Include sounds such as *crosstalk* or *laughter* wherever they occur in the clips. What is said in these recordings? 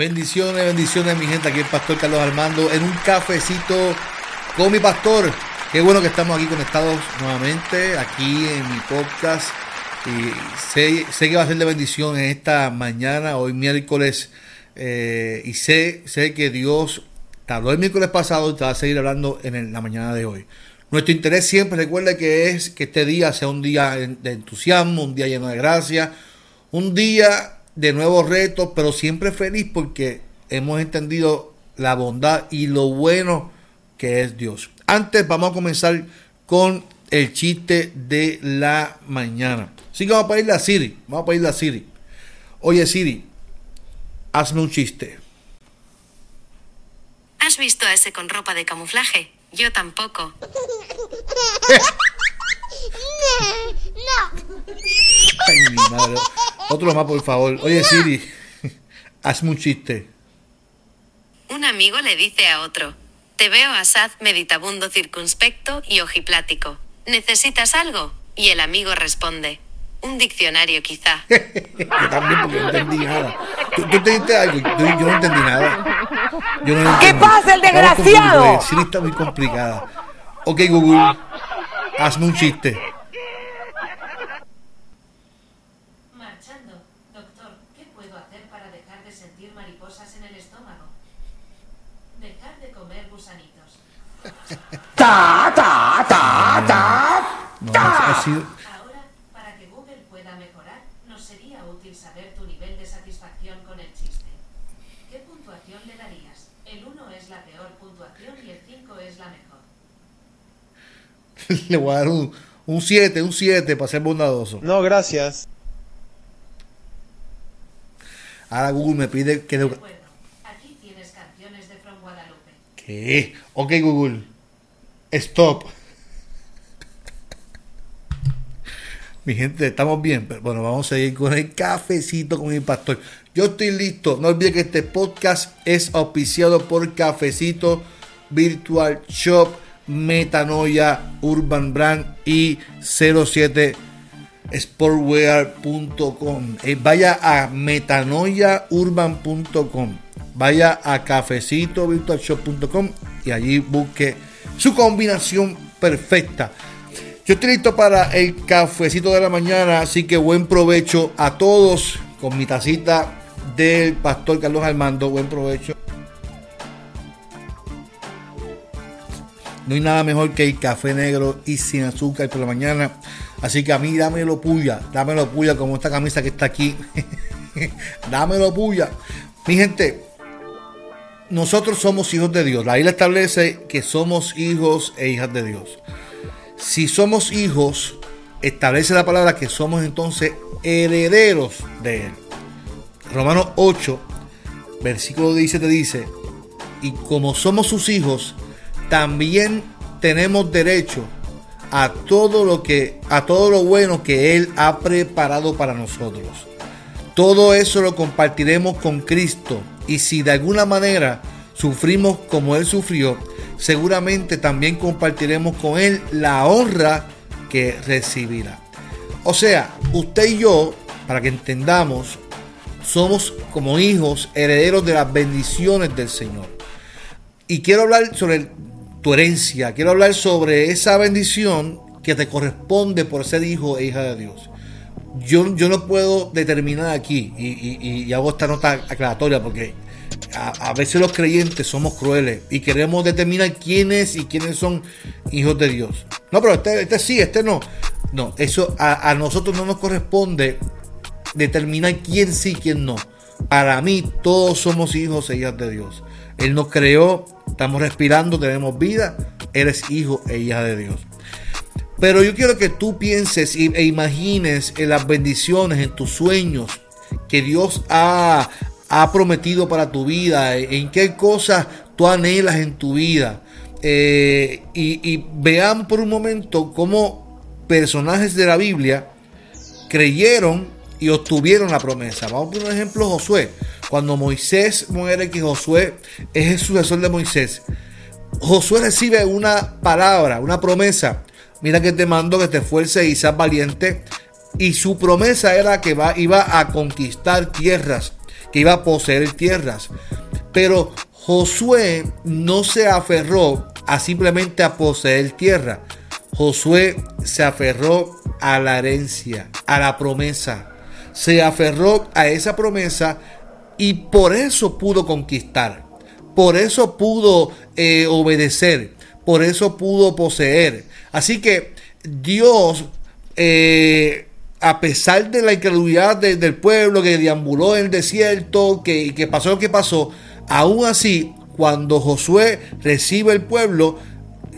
Bendiciones, bendiciones, mi gente. Aquí el pastor Carlos Armando en un cafecito con mi pastor. Qué bueno que estamos aquí conectados nuevamente, aquí en mi podcast. Y sé, sé que va a ser de bendición en esta mañana, hoy miércoles. Eh, y sé, sé que Dios te habló el miércoles pasado y te va a seguir hablando en la mañana de hoy. Nuestro interés siempre, recuerda que es que este día sea un día de entusiasmo, un día lleno de gracia, un día de nuevos retos, pero siempre feliz porque hemos entendido la bondad y lo bueno que es Dios. Antes vamos a comenzar con el chiste de la mañana. Así que vamos a pedirle a Siri. Vamos a pedirle a Siri. Oye Siri, hazme un chiste. ¿Has visto a ese con ropa de camuflaje? Yo tampoco. *laughs* no. Ay, mi madre. Otro más, por favor. Oye, Siri, *laughs* hazme un chiste. Un amigo le dice a otro, te veo asaz meditabundo circunspecto y ojiplático. ¿Necesitas algo? Y el amigo responde, un diccionario quizá. *laughs* yo también, porque no entendí nada. ¿Tú, tú entendiste algo? Yo, yo no entendí nada. Yo no ¿Qué pasa, el desgraciado? Siri está muy complicada. Ok, Google, hazme un chiste. Marchando, doctor, ¿qué puedo hacer para dejar de sentir mariposas en el estómago? Dejar de comer gusanitos. Ta, ta, ta, ta. No, ha ha sido... Ahora, para que Google pueda mejorar, nos sería útil saber tu nivel de satisfacción con el chiste. ¿Qué puntuación le darías? El 1 es la peor puntuación y el 5 es la mejor. *laughs* Le voy a dar un, un 7, un 7 para ser bondadoso. No, gracias. Ahora Google me pide que... De de- acuerdo, aquí tienes canciones de From ¿Qué? Ok, Google. Stop. Mi gente, estamos bien, pero bueno, vamos a seguir con el cafecito con mi pastor. Yo estoy listo. No olviden que este podcast es auspiciado por Cafecito Virtual Shop, Metanoia, Urban Brand y 07 sportwear.com. Eh, vaya a metanoiaurban.com. Vaya a cafecitovirtualshop.com y allí busque su combinación perfecta. Yo estoy listo para el cafecito de la mañana, así que buen provecho a todos con mi tacita del pastor Carlos Armando. Buen provecho. No hay nada mejor que el café negro y sin azúcar por la mañana. Así que a mí dámelo puya, dámelo puya como esta camisa que está aquí. *laughs* dámelo puya. Mi gente, nosotros somos hijos de Dios. La Biblia establece que somos hijos e hijas de Dios. Si somos hijos, establece la palabra que somos entonces herederos de Él. Romanos 8, versículo 17 dice, y como somos sus hijos, también tenemos derecho a todo lo que a todo lo bueno que él ha preparado para nosotros. Todo eso lo compartiremos con Cristo y si de alguna manera sufrimos como él sufrió, seguramente también compartiremos con él la honra que recibirá. O sea, usted y yo, para que entendamos, somos como hijos herederos de las bendiciones del Señor. Y quiero hablar sobre tu herencia, quiero hablar sobre esa bendición que te corresponde por ser hijo e hija de Dios. Yo, yo no puedo determinar aquí, y, y- y hago esta nota aclaratoria porque a, a veces los creyentes somos crueles y queremos determinar quiénes y quiénes son hijos de Dios. No, pero este, este sí, este no. No, eso a, nosotros no nos corresponde determinar quién sí, quién no. Para mí todos somos hijos e hijas de Dios. Él nos creó, estamos respirando, tenemos vida, eres hijo e hija de Dios. Pero yo quiero que tú pienses e imagines en las bendiciones, en tus sueños que Dios ha, ha prometido para tu vida, en qué cosas tú anhelas en tu vida. Eh, y, vean por un momento cómo personajes de la Biblia creyeron y obtuvieron la promesa. Vamos a poner un ejemplo Josué. Cuando Moisés muere, que Josué es el sucesor de Moisés. Josué recibe una palabra, una promesa. Mira que te mando que te esfuerces y seas valiente. Y su promesa era que va, iba a conquistar tierras, que iba a poseer tierras. Pero Josué no se aferró a simplemente a poseer tierra. Josué se aferró a la herencia, a la promesa. Se aferró a esa promesa y por eso pudo conquistar. Por eso pudo eh, obedecer. Por eso pudo poseer. Así que Dios, eh, a pesar de la incredulidad del pueblo que deambuló en el desierto, que, que pasó lo que pasó, Aún así, cuando Josué recibe el pueblo,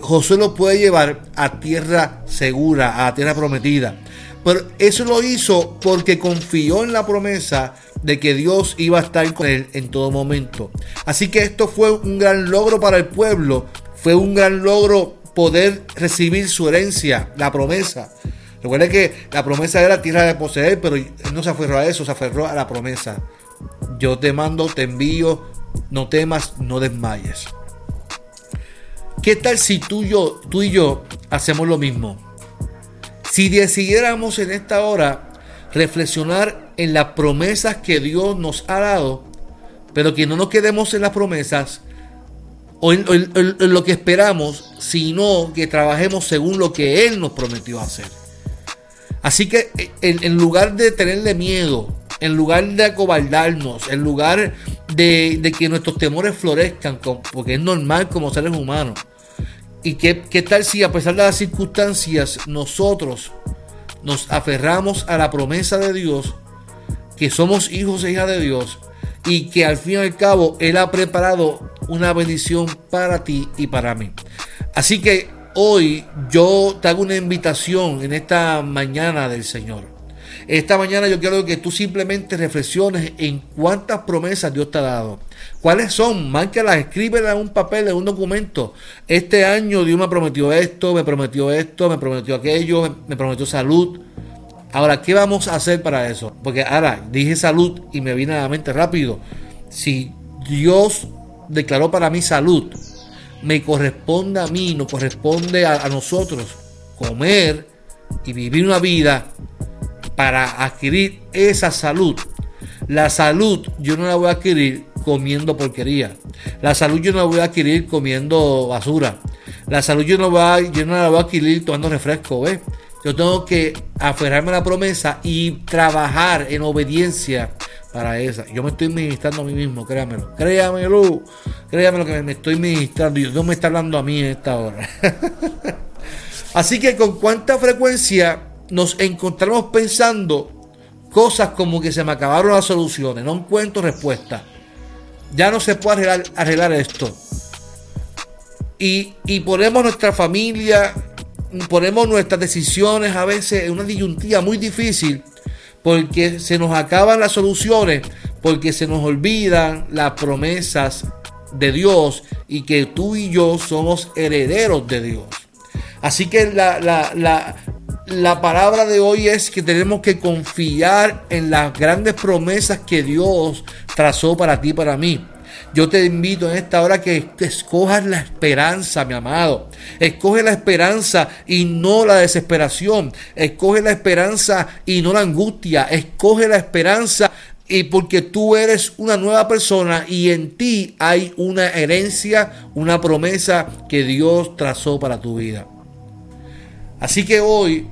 Josué lo puede llevar a tierra segura, a tierra prometida. Pero eso lo hizo porque confió en la promesa de que Dios iba a estar con él en todo momento. Así que esto fue un gran logro para el pueblo, fue un gran logro poder recibir su herencia, la promesa. Recuerden que la promesa era tierra de poseer, pero no se aferró a eso, se aferró a la promesa. Yo te mando, te envío, no temas, no desmayes. ¿Qué tal si tú yo, tú y yo hacemos lo mismo? Si decidiéramos en esta hora reflexionar en las promesas que Dios nos ha dado, pero que no nos quedemos en las promesas o en, lo que esperamos, sino que trabajemos según lo que Él nos prometió hacer. Así que en lugar de tenerle miedo, en lugar de acobardarnos, en lugar de, que nuestros temores florezcan, porque es normal como seres humanos. ¿Y qué, tal si a pesar de las circunstancias nosotros nos aferramos a la promesa de Dios, que somos hijos e hijas de Dios, y que al fin y al cabo Él ha preparado una bendición para ti y para mí? Así que hoy yo te hago una invitación en esta mañana del Señor esta mañana yo quiero que tú simplemente reflexiones en cuántas promesas Dios te ha dado. ¿Cuáles son? Márcalas, escríbelas en un papel, en un documento. Este año Dios me prometió esto, me prometió esto, me prometió aquello, me prometió salud. Ahora, ¿qué vamos a hacer para eso? Porque ahora dije salud y me vine a la mente rápido. Si Dios declaró para mí salud, me corresponde a mí, nos corresponde a, a nosotros comer y vivir una vida para adquirir esa salud. La salud yo no la voy a adquirir comiendo porquería. La salud yo no la voy a adquirir comiendo basura. La salud yo no, voy a, yo no la voy a adquirir tomando refresco. ¿ves? Yo tengo que aferrarme a la promesa y trabajar en obediencia para esa. Yo me estoy ministrando a mí mismo, créamelo. Créamelo. Créamelo que me estoy ministrando. Dios me está hablando a mí en esta hora. *laughs* Así que con cuánta frecuencia nos encontramos pensando cosas como que se me acabaron las soluciones, no encuentro respuesta. Ya no se puede arreglar, esto. Y, y, ponemos nuestra familia, ponemos nuestras decisiones a veces en una disyuntiva muy difícil porque se nos acaban las soluciones, porque se nos olvidan las promesas de Dios y que tú y yo somos herederos de Dios. Así que la, la, la palabra de hoy es que tenemos que confiar en las grandes promesas que Dios trazó para ti para mí. Yo te invito en esta hora que escojas la esperanza, mi amado. Escoge la esperanza y no la desesperación. Escoge la esperanza y no la angustia. Escoge la esperanza y porque tú eres una nueva persona y en ti hay una herencia, una promesa que Dios trazó para tu vida. Así que hoy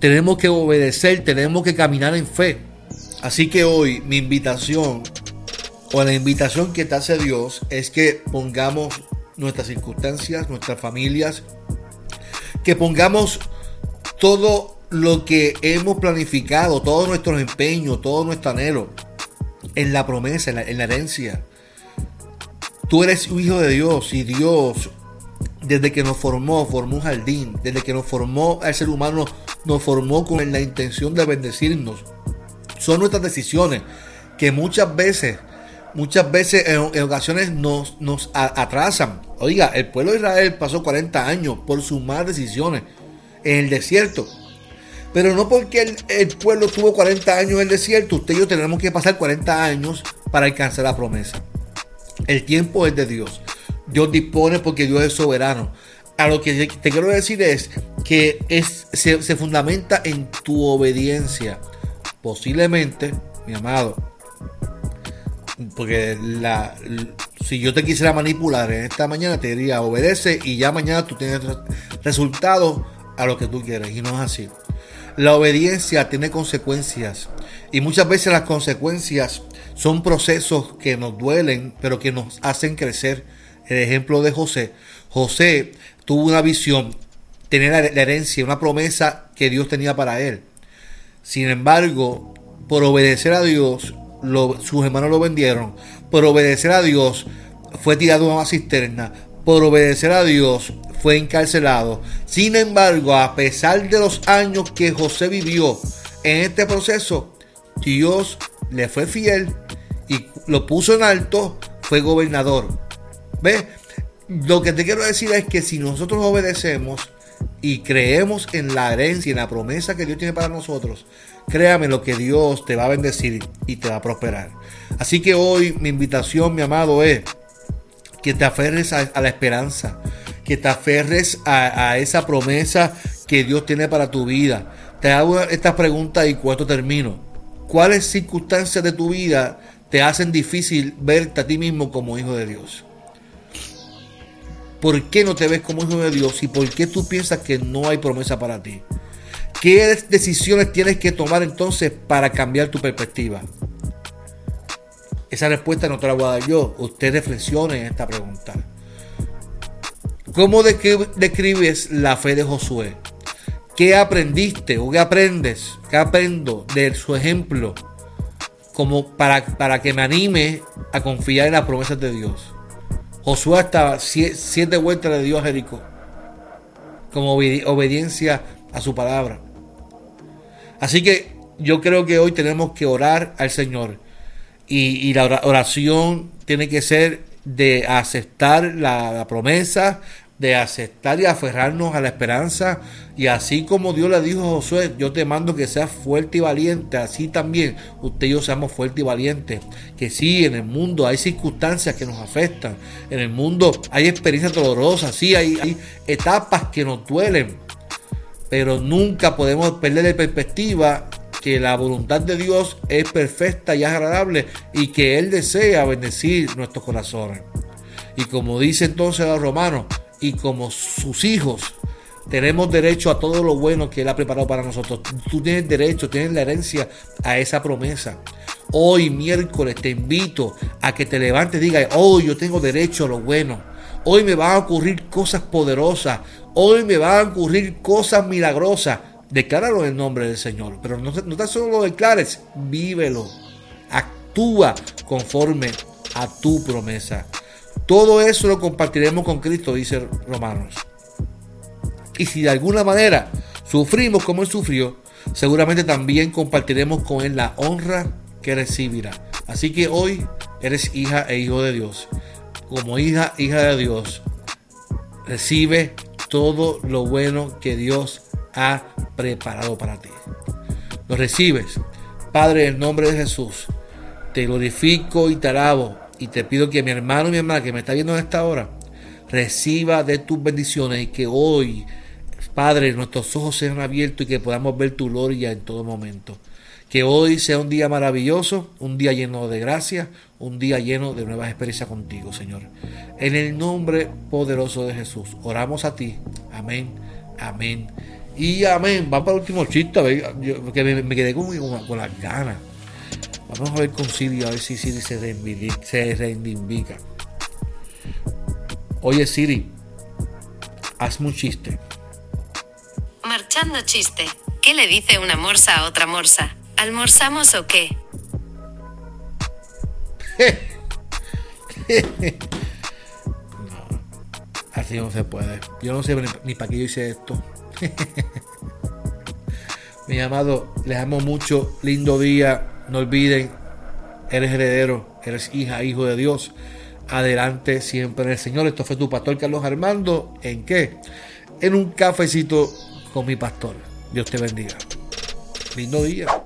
tenemos que obedecer, tenemos que caminar en fe. Así que hoy mi invitación o la invitación que te hace Dios es que pongamos nuestras circunstancias, nuestras familias, que pongamos todo lo que hemos planificado, todos nuestros empeños, todo nuestro anhelo en la promesa, en la, herencia. Tú eres hijo de Dios y Dios desde que nos formó, formó un jardín, desde que nos formó al ser humano, nos formó con la intención de bendecirnos. Son nuestras decisiones que muchas veces, muchas veces en, ocasiones nos, nos atrasan. Oiga, el pueblo de Israel pasó 40 años por sus malas decisiones en el desierto. Pero no porque el, pueblo tuvo 40 años en el desierto, usted y yo tenemos que pasar 40 años para alcanzar la promesa. El tiempo es de Dios. Dios dispone porque Dios es soberano. A lo que te quiero decir es que es, se, se fundamenta en tu obediencia. Posiblemente, mi amado, porque la, si yo te quisiera manipular en esta mañana, te diría obedece y ya mañana tú tienes resultados a lo que tú quieres. Y no es así. La obediencia tiene consecuencias y muchas veces las consecuencias son procesos que nos duelen, pero que nos hacen crecer. El ejemplo de José. José tuvo una visión, tener la herencia, una promesa que Dios tenía para él. Sin embargo, por obedecer a Dios, sus hermanos lo vendieron. Por obedecer a Dios, fue tirado a una cisterna. Por obedecer a Dios, fue encarcelado. Sin embargo, a pesar de los años que José vivió en este proceso, Dios le fue fiel y lo puso en alto, fue gobernador. ¿Ves? Lo que te quiero decir es que si nosotros obedecemos y creemos en la herencia en la promesa que Dios tiene para nosotros, créame lo que Dios te va a bendecir y te va a prosperar. Así que hoy mi invitación, mi amado, es que te aferres a la esperanza, que te aferres a, esa promesa que Dios tiene para tu vida. Te hago esta pregunta y cuando termino. ¿Cuáles circunstancias de tu vida te hacen difícil verte a ti mismo como hijo de Dios? ¿Por qué no te ves como hijo de Dios y por qué tú piensas que no hay promesa para ti? ¿Qué decisiones tienes que tomar entonces para cambiar tu perspectiva? Esa respuesta no te la voy a dar yo. Usted reflexione en esta pregunta. ¿Cómo describes la fe de Josué? ¿Qué aprendiste o qué aprendes? ¿Qué aprendo de su ejemplo? Como para, para que me anime a confiar en las promesas de Dios. Josué estaba siete vueltas de Dios a Jericó. Como obediencia a su palabra. Así que yo creo que hoy tenemos que orar al Señor. Y, y la oración tiene que ser de aceptar la, promesa, de aceptar y aferrarnos a la esperanza. Y así como Dios le dijo a Josué, yo te mando que seas fuerte y valiente, así también usted y yo seamos fuertes y valientes. Que sí, en el mundo hay circunstancias que nos afectan, en el mundo hay experiencias dolorosas, sí, hay etapas que nos duelen, pero nunca podemos perder de perspectiva que la voluntad de Dios es perfecta y agradable y que Él desea bendecir nuestros corazones. Y como dice entonces los romanos, y como sus hijos tenemos derecho a todo lo bueno que Él ha preparado para nosotros. Tú tienes derecho, tienes la herencia a esa promesa. Hoy miércoles te invito a que te levantes y digas, hoy yo tengo derecho a lo bueno. Hoy me van a ocurrir cosas poderosas. Hoy me van a ocurrir cosas milagrosas. Decláralo en el nombre del Señor. Pero no, no tan solo lo declares, vívelo. Actúa conforme a tu promesa. Todo eso lo compartiremos con Cristo, dice Romanos. Y si de alguna manera sufrimos como Él sufrió, seguramente también compartiremos con Él la honra que recibirá. Así que hoy eres hija e hijo de Dios. Como hija, hija de Dios, recibe todo lo bueno que Dios ha preparado para ti. Lo recibes. Padre, en nombre de Jesús, te glorifico y te alabo y te pido que mi hermano y mi hermana que me está viendo en esta hora reciba de tus bendiciones y que hoy, Padre, nuestros ojos sean abiertos y que podamos ver tu gloria en todo momento. Que hoy sea un día maravilloso, un día lleno de gracia, un día lleno de nuevas experiencias contigo, Señor. En el nombre poderoso de Jesús, oramos a ti. Amén, amén y amén. Vamos para el último chiste, porque me, quedé con, las ganas. Vamos a ver con Siri a ver si Siri se reivindica. Oye Siri, hazme un chiste. Echando chiste. ¿Qué le dice una morsa a otra morsa? ¿Almorzamos o qué? *laughs* Así no se puede. Yo no sé ni para qué yo hice esto. *laughs* Mi amado, les amo mucho. Lindo día. No olviden, eres heredero, eres hija, hijo de Dios. Adelante siempre en el Señor. Esto fue tu pastor Carlos Armando. ¿En qué? En un cafecito con mi pastor. Dios te bendiga. Lindo día.